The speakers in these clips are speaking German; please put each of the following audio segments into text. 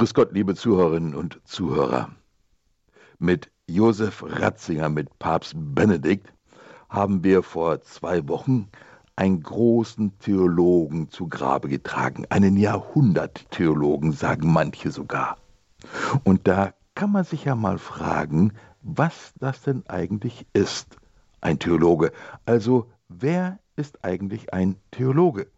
Grüß Gott, liebe Zuhörerinnen und Zuhörer. Mit Josef Ratzinger, mit Papst Benedikt, haben wir vor zwei Wochen einen großen Theologen zu Grabe getragen, einen Jahrhunderttheologen, sagen manche sogar. Und da kann man sich ja mal fragen, was das denn eigentlich ist, ein Theologe. Also, wer ist eigentlich ein Theologe?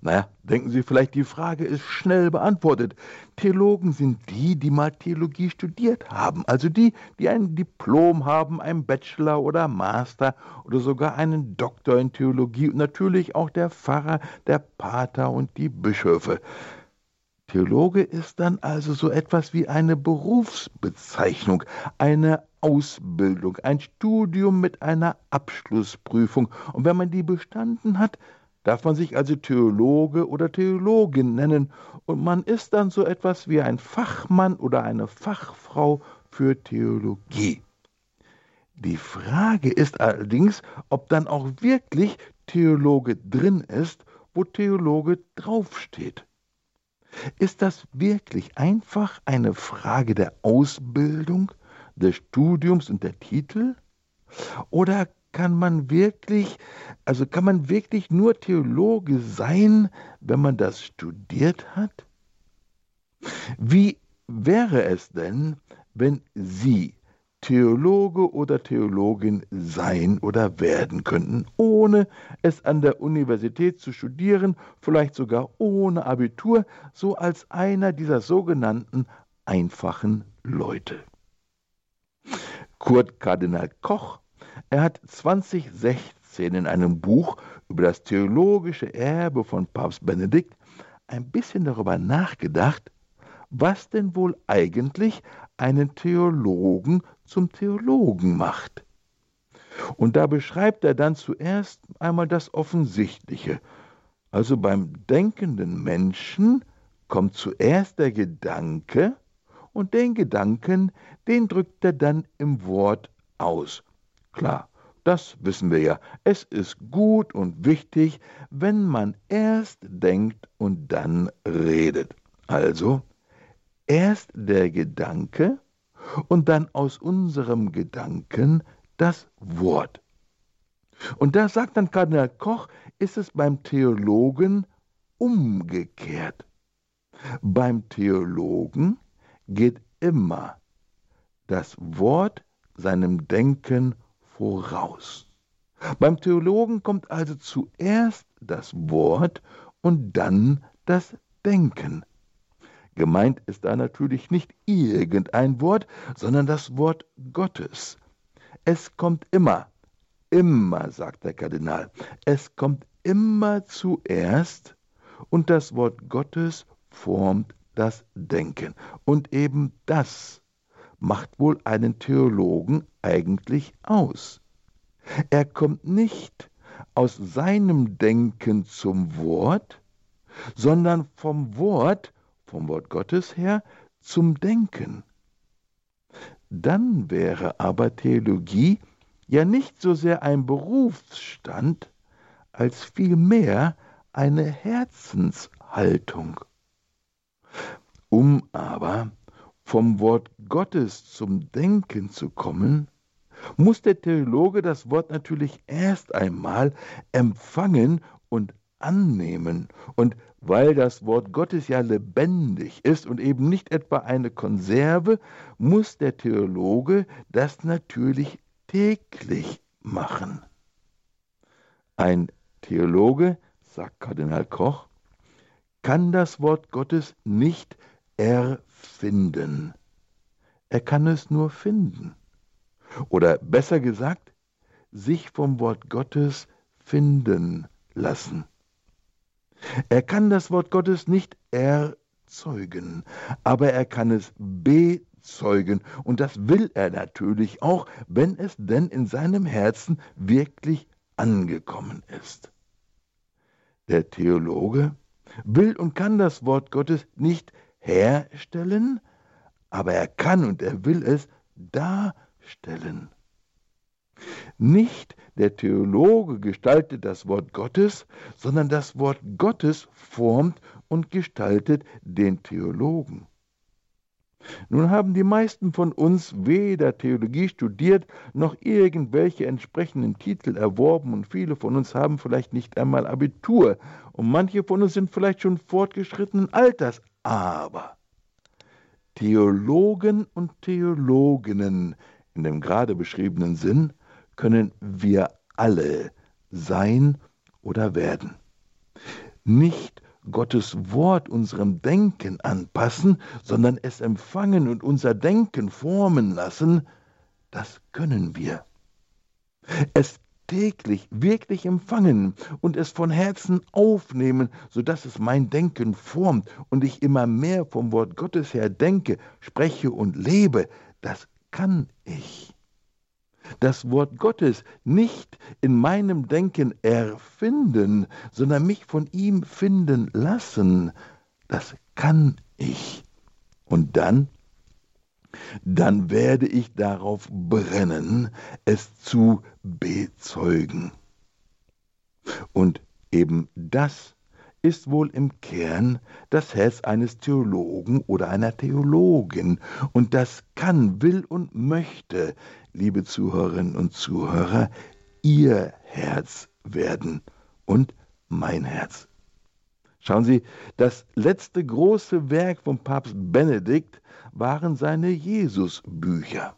Naja, denken Sie vielleicht, die Frage ist schnell beantwortet. Theologen sind die, die mal Theologie studiert haben, also die, die ein Diplom haben, ein Bachelor oder Master oder sogar einen Doktor in Theologie und natürlich auch der Pfarrer, der Pater und die Bischöfe. Theologe ist dann also so etwas wie eine Berufsbezeichnung, eine Ausbildung, ein Studium mit einer Abschlussprüfung. Und wenn man die bestanden hat, darf man sich also Theologe oder Theologin nennen, und man ist dann so etwas wie ein Fachmann oder eine Fachfrau für Theologie. Die Frage ist allerdings, ob dann auch wirklich Theologe drin ist, wo Theologe draufsteht. Ist das wirklich einfach eine Frage der Ausbildung, des Studiums und der Titel? Oder kann man wirklich, also kann man wirklich nur Theologe sein, wenn man das studiert hat? Wie wäre es denn, wenn Sie Theologe oder Theologin sein oder werden könnten, ohne es an der Universität zu studieren, vielleicht sogar ohne Abitur, so als einer dieser sogenannten einfachen Leute. Kurt Kardinal Koch er hat 2016 in einem Buch über das theologische Erbe von Papst Benedikt ein bisschen darüber nachgedacht, was denn wohl eigentlich einen Theologen zum Theologen macht. Und da beschreibt er dann zuerst einmal das Offensichtliche. Also beim denkenden Menschen kommt zuerst der Gedanke und den Gedanken, den drückt er dann im Wort aus. Klar, das wissen wir ja. Es ist gut und wichtig, wenn man erst denkt und dann redet. Also, erst der Gedanke und dann aus unserem Gedanken das Wort. Und da sagt dann Kardinal Koch, ist es beim Theologen umgekehrt. Beim Theologen geht immer das Wort seinem Denken voraus. Beim Theologen kommt also zuerst das Wort und dann das Denken. Gemeint ist da natürlich nicht irgendein Wort, sondern das Wort Gottes. Es kommt immer, immer, sagt der Kardinal, es kommt immer zuerst und das Wort Gottes formt das Denken. Und eben das macht wohl einen Theologen eigentlich aus. Er kommt nicht aus seinem Denken zum Wort, sondern vom Wort, vom Wort Gottes her, zum Denken. Dann wäre aber Theologie ja nicht so sehr ein Berufsstand, als vielmehr eine Herzenshaltung. Um aber vom Wort Gottes zum Denken zu kommen, muss der Theologe das Wort natürlich erst einmal empfangen und annehmen. Und weil das Wort Gottes ja lebendig ist und eben nicht etwa eine Konserve, muss der Theologe das natürlich täglich machen. Ein Theologe, sagt Kardinal Koch, kann das Wort Gottes nicht erfinden. Er kann es nur finden. Oder besser gesagt, sich vom Wort Gottes finden lassen. Er kann das Wort Gottes nicht erzeugen, aber er kann es bezeugen. Und das will er natürlich auch, wenn es denn in seinem Herzen wirklich angekommen ist. Der Theologe will und kann das Wort Gottes nicht herstellen, aber er kann und er will es darstellen. Nicht der Theologe gestaltet das Wort Gottes, sondern das Wort Gottes formt und gestaltet den Theologen. Nun haben die meisten von uns weder Theologie studiert noch irgendwelche entsprechenden Titel erworben und viele von uns haben vielleicht nicht einmal Abitur und manche von uns sind vielleicht schon fortgeschrittenen Alters. Aber Theologen und Theologinnen in dem gerade beschriebenen Sinn können wir alle sein oder werden. Nicht Gottes Wort unserem Denken anpassen, sondern es empfangen und unser Denken formen lassen, das können wir. Es täglich wirklich empfangen und es von Herzen aufnehmen, so dass es mein Denken formt und ich immer mehr vom Wort Gottes her denke, spreche und lebe, das kann ich das Wort Gottes nicht in meinem Denken erfinden, sondern mich von ihm finden lassen, das kann ich. Und dann, dann werde ich darauf brennen, es zu bezeugen. Und eben das ist wohl im Kern das Herz eines Theologen oder einer Theologin, und das kann, will und möchte liebe Zuhörerinnen und Zuhörer, Ihr Herz werden und mein Herz. Schauen Sie, das letzte große Werk von Papst Benedikt waren seine Jesusbücher.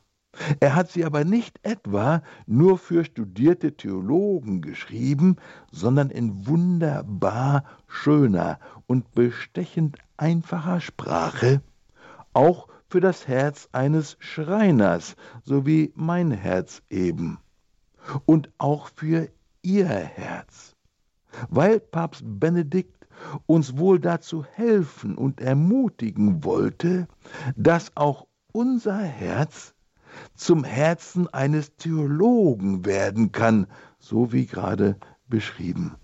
Er hat sie aber nicht etwa nur für studierte Theologen geschrieben, sondern in wunderbar schöner und bestechend einfacher Sprache, auch für das Herz eines Schreiners, so wie mein Herz eben, und auch für ihr Herz, weil Papst Benedikt uns wohl dazu helfen und ermutigen wollte, dass auch unser Herz zum Herzen eines Theologen werden kann, so wie gerade beschrieben.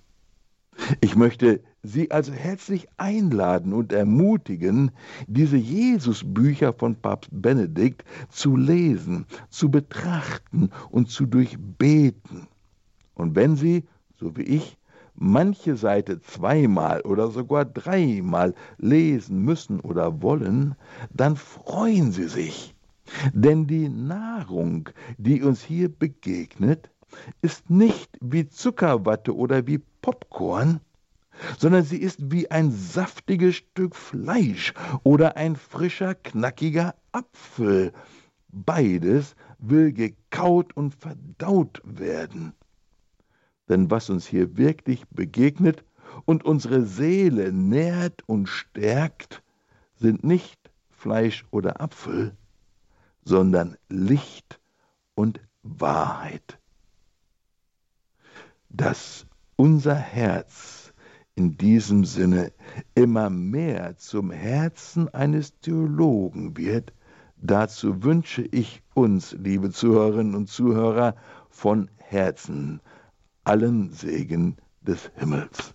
Ich möchte Sie also herzlich einladen und ermutigen, diese Jesusbücher von Papst Benedikt zu lesen, zu betrachten und zu durchbeten. Und wenn Sie, so wie ich, manche Seite zweimal oder sogar dreimal lesen müssen oder wollen, dann freuen Sie sich. Denn die Nahrung, die uns hier begegnet, ist nicht wie Zuckerwatte oder wie Popcorn, sondern sie ist wie ein saftiges Stück Fleisch oder ein frischer, knackiger Apfel. Beides will gekaut und verdaut werden. Denn was uns hier wirklich begegnet und unsere Seele nährt und stärkt, sind nicht Fleisch oder Apfel, sondern Licht und Wahrheit. Dass unser Herz in diesem Sinne immer mehr zum Herzen eines Theologen wird, dazu wünsche ich uns, liebe Zuhörerinnen und Zuhörer, von Herzen allen Segen des Himmels.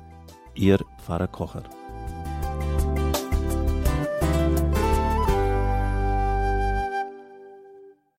Ihr Pfarrer Kocher.